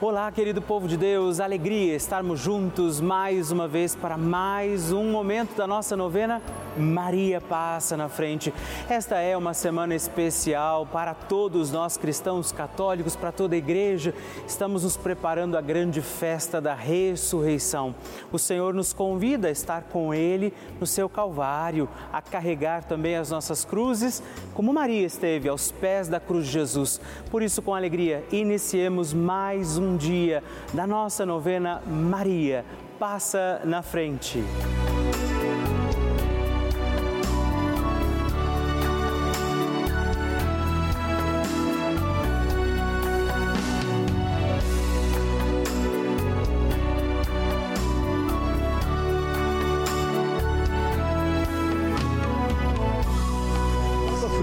Olá, querido povo de Deus, alegria estarmos juntos mais uma vez para mais um momento da nossa novena. Maria passa na frente. Esta é uma semana especial para todos nós cristãos católicos, para toda a igreja. Estamos nos preparando a grande festa da ressurreição. O Senhor nos convida a estar com Ele no seu Calvário, a carregar também as nossas cruzes, como Maria esteve aos pés da cruz de Jesus. Por isso, com alegria, iniciemos mais um dia da nossa novena Maria. Passa na frente.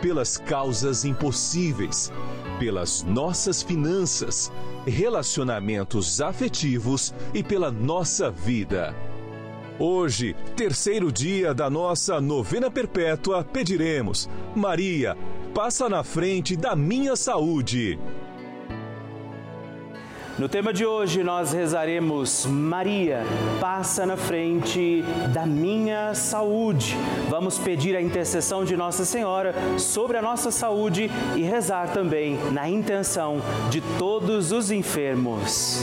pelas causas impossíveis, pelas nossas finanças, relacionamentos afetivos e pela nossa vida. Hoje, terceiro dia da nossa novena perpétua, pediremos: Maria, passa na frente da minha saúde. No tema de hoje nós rezaremos Maria, passa na frente da minha saúde. Vamos pedir a intercessão de Nossa Senhora sobre a nossa saúde e rezar também na intenção de todos os enfermos.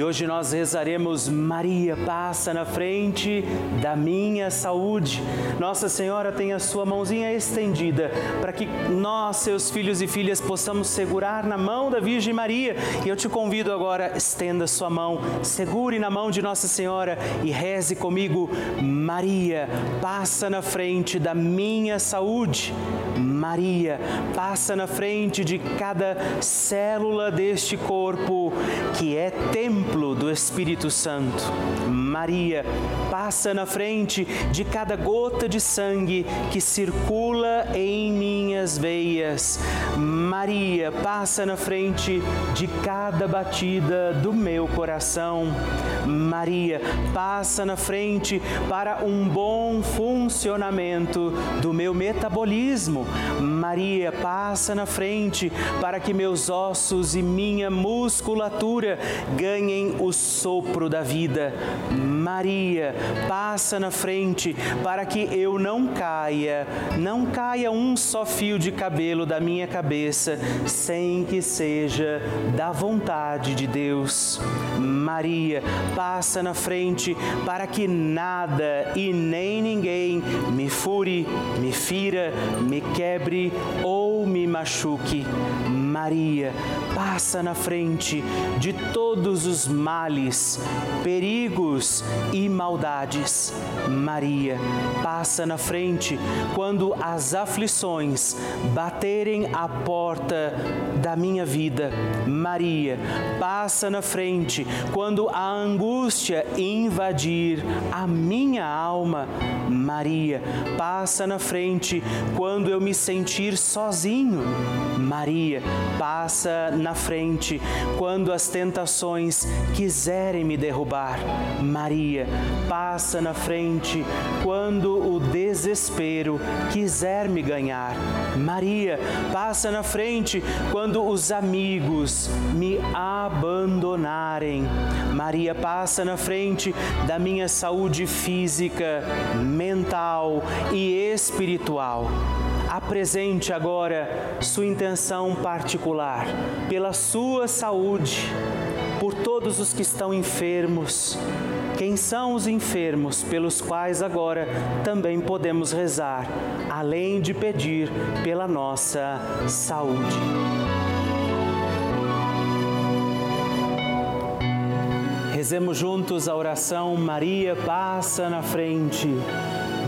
E hoje nós rezaremos Maria passa na frente da minha saúde. Nossa Senhora tem a sua mãozinha estendida para que nós, seus filhos e filhas, possamos segurar na mão da Virgem Maria. E eu te convido agora, estenda sua mão, segure na mão de Nossa Senhora e reze comigo: Maria, passa na frente da minha saúde. Maria, passa na frente de cada célula deste corpo que é templo do Espírito Santo. Maria, passa na frente de cada gota de sangue que circula em minhas veias. Maria, passa na frente de cada batida do meu coração. Maria, passa na frente para um bom funcionamento do meu metabolismo. Maria, passa na frente para que meus ossos e minha musculatura ganhem o sopro da vida. Maria, passa na frente para que eu não caia, não caia um só fio de cabelo da minha cabeça sem que seja da vontade de Deus. Maria, passa na frente para que nada e nem ninguém me fure, me fira, me quebre ou me machuque. Maria, passa na frente de todos os males, perigos e maldades. Maria, passa na frente quando as aflições baterem à porta da minha vida. Maria, passa na frente quando a angústia invadir a minha alma. Maria, passa na frente quando eu me sentir sozinho. Maria, passa na frente quando as tentações quiserem me derrubar. Maria, passa na frente quando o desespero quiser me ganhar. Maria, passa na frente quando os amigos me abandonarem. Maria, passa na frente da minha saúde física, mental e espiritual. Apresente agora sua intenção particular pela sua saúde, por todos os que estão enfermos. Quem são os enfermos pelos quais agora também podemos rezar, além de pedir pela nossa saúde. Rezemos juntos a oração Maria passa na frente.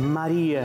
Maria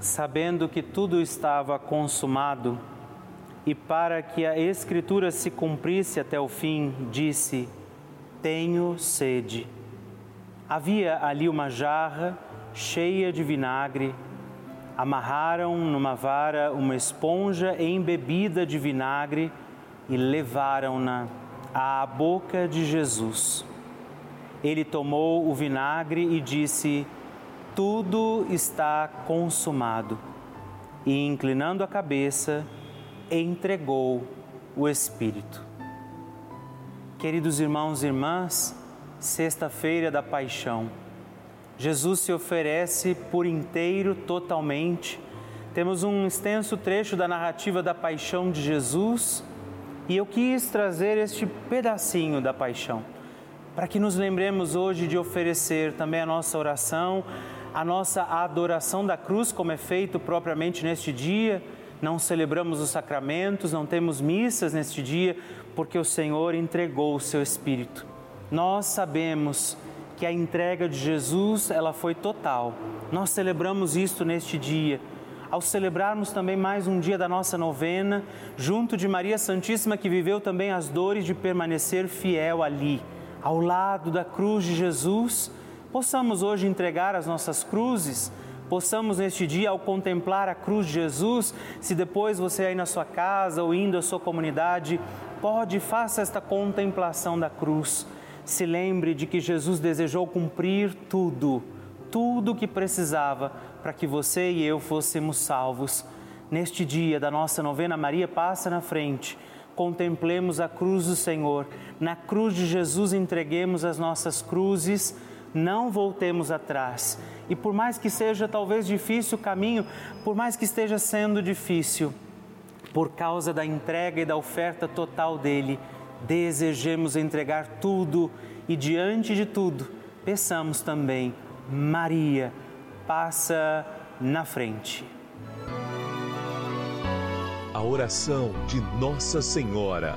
sabendo que tudo estava consumado, e para que a Escritura se cumprisse até o fim, disse: Tenho sede. Havia ali uma jarra cheia de vinagre. Amarraram numa vara uma esponja embebida de vinagre e levaram-na à boca de Jesus. Ele tomou o vinagre e disse: tudo está consumado. E inclinando a cabeça, entregou o Espírito. Queridos irmãos e irmãs, sexta-feira da paixão. Jesus se oferece por inteiro, totalmente. Temos um extenso trecho da narrativa da paixão de Jesus e eu quis trazer este pedacinho da paixão, para que nos lembremos hoje de oferecer também a nossa oração a nossa adoração da cruz, como é feito propriamente neste dia. Não celebramos os sacramentos, não temos missas neste dia, porque o Senhor entregou o seu Espírito. Nós sabemos que a entrega de Jesus ela foi total. Nós celebramos isto neste dia. Ao celebrarmos também mais um dia da nossa novena, junto de Maria Santíssima, que viveu também as dores de permanecer fiel ali, ao lado da cruz de Jesus, possamos hoje entregar as nossas cruzes, possamos neste dia, ao contemplar a cruz de Jesus, se depois você aí na sua casa ou indo à sua comunidade, pode, faça esta contemplação da cruz. Se lembre de que Jesus desejou cumprir tudo, tudo o que precisava para que você e eu fôssemos salvos. Neste dia da nossa novena Maria passa na frente, contemplemos a cruz do Senhor. Na cruz de Jesus entreguemos as nossas cruzes, não voltemos atrás. E por mais que seja talvez difícil o caminho, por mais que esteja sendo difícil, por causa da entrega e da oferta total dele, desejemos entregar tudo e diante de tudo, peçamos também, Maria, passa na frente a oração de Nossa Senhora.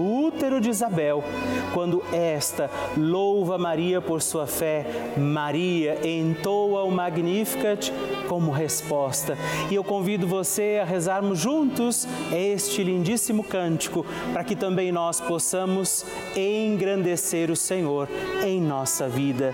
de Isabel. Quando esta louva Maria por sua fé, Maria entoa o Magnificat como resposta. E eu convido você a rezarmos juntos este lindíssimo cântico, para que também nós possamos engrandecer o Senhor em nossa vida.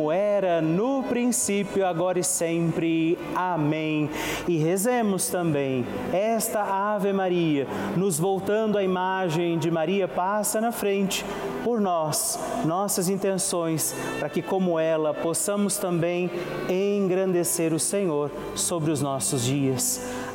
era no princípio, agora e sempre. Amém. E rezemos também esta Ave Maria, nos voltando à imagem de Maria passa na frente por nós, nossas intenções, para que, como ela, possamos também engrandecer o Senhor sobre os nossos dias.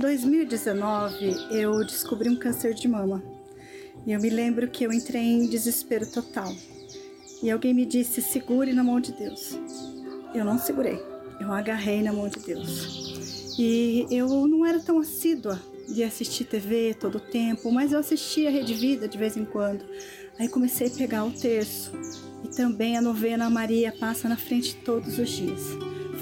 2019, eu descobri um câncer de mama. E eu me lembro que eu entrei em desespero total. E alguém me disse: segure na mão de Deus. Eu não segurei, eu agarrei na mão de Deus. E eu não era tão assídua de assistir TV todo o tempo, mas eu assistia a Rede Vida de vez em quando. Aí comecei a pegar o terço e também a novena Maria passa na frente todos os dias.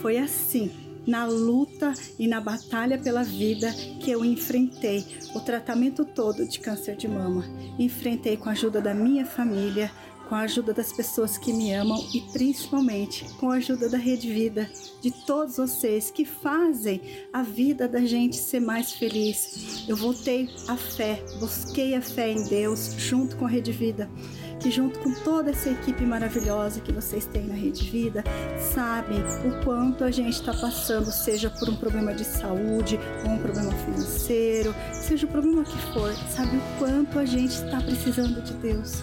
Foi assim, na luta e na batalha pela vida que eu enfrentei o tratamento todo de câncer de mama. Enfrentei com a ajuda da minha família, com a ajuda das pessoas que me amam e principalmente com a ajuda da Rede Vida, de todos vocês que fazem a vida da gente ser mais feliz. Eu voltei à fé, busquei a fé em Deus junto com a Rede Vida que junto com toda essa equipe maravilhosa que vocês têm na Rede Vida, sabem o quanto a gente está passando, seja por um problema de saúde ou um problema financeiro, seja o problema que for, sabe o quanto a gente está precisando de Deus.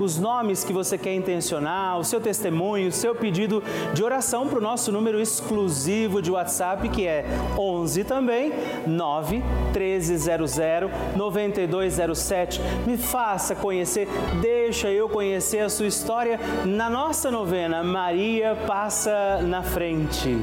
os nomes que você quer intencionar, o seu testemunho, o seu pedido de oração para o nosso número exclusivo de WhatsApp que é 11 também 9 1300 9207. Me faça conhecer, deixa eu conhecer a sua história na nossa novena Maria passa na frente.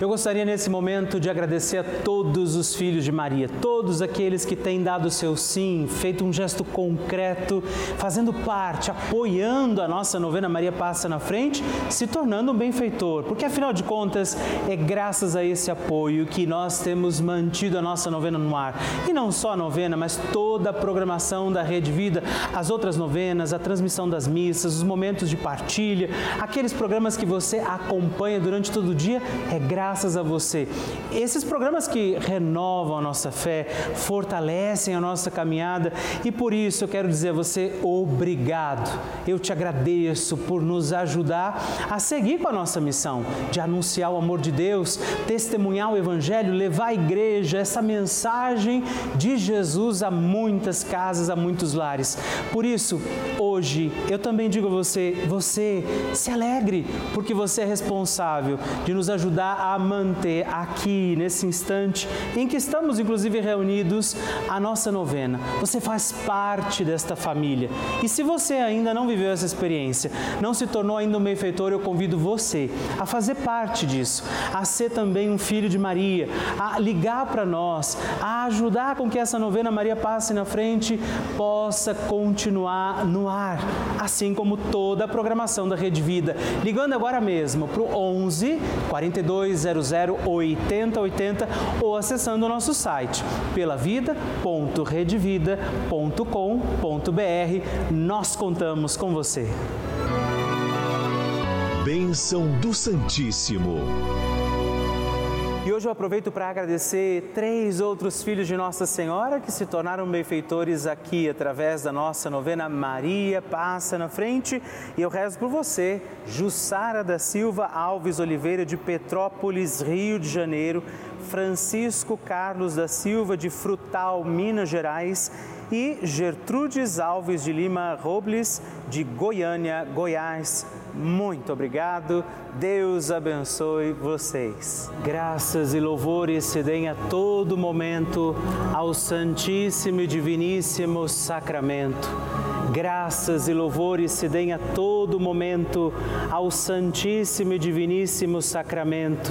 Eu gostaria nesse momento de agradecer a todos os filhos de Maria, todos aqueles que têm dado seu sim, feito um gesto concreto, fazendo parte, apoiando a nossa novena Maria Passa na Frente, se tornando um benfeitor, porque afinal de contas é graças a esse apoio que nós temos mantido a nossa novena no ar. E não só a novena, mas toda a programação da Rede Vida, as outras novenas, a transmissão das missas, os momentos de partilha, aqueles programas que você acompanha durante todo o dia, é graças a você. Esses programas que renovam a nossa fé, fortalecem a nossa caminhada e por isso eu quero dizer a você obrigado. Eu te agradeço por nos ajudar a seguir com a nossa missão de anunciar o amor de Deus, testemunhar o Evangelho, levar à igreja essa mensagem de Jesus a muitas casas, a muitos lares. Por isso, hoje eu também digo a você: você se alegre, porque você é responsável de nos ajudar a manter aqui, nesse instante em que estamos, inclusive, reunidos, a nossa novena. Você faz parte desta família. E se você ainda não viveu essa experiência, não se tornou ainda um benfeitor, eu convido você a fazer parte disso, a ser também um filho de Maria, a ligar para nós, a ajudar com que essa novena Maria passe na frente possa continuar no ar, assim como toda a programação da Rede Vida. Ligando agora mesmo para o 11 4200 8080 ou acessando o nosso site pelavida.redevida.com.br. Nós contamos com você. Bênção do Santíssimo. E hoje eu aproveito para agradecer três outros filhos de Nossa Senhora que se tornaram benfeitores aqui através da nossa novena Maria Passa na Frente. E eu rezo por você, Jussara da Silva Alves Oliveira de Petrópolis, Rio de Janeiro, Francisco Carlos da Silva de Frutal, Minas Gerais e Gertrudes Alves de Lima Robles de Goiânia, Goiás. Muito obrigado. Deus abençoe vocês. Graças e louvores se deem a todo momento ao Santíssimo e Diviníssimo Sacramento. Graças e louvores se deem a todo momento ao Santíssimo e Diviníssimo Sacramento.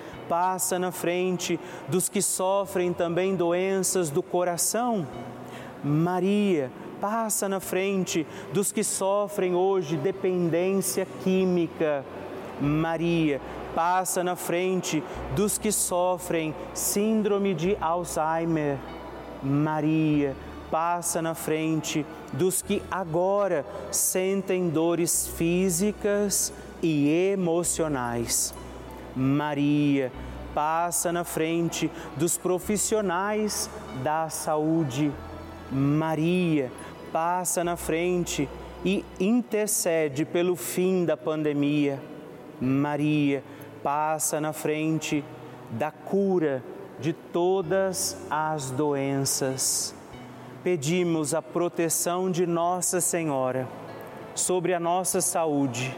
na frente dos que sofrem também doenças do coração. Maria passa na frente dos que sofrem hoje dependência química. Maria passa na frente dos que sofrem síndrome de Alzheimer. Maria passa na frente dos que agora sentem dores físicas e emocionais. Maria passa na frente dos profissionais da saúde. Maria passa na frente e intercede pelo fim da pandemia. Maria passa na frente da cura de todas as doenças. Pedimos a proteção de Nossa Senhora sobre a nossa saúde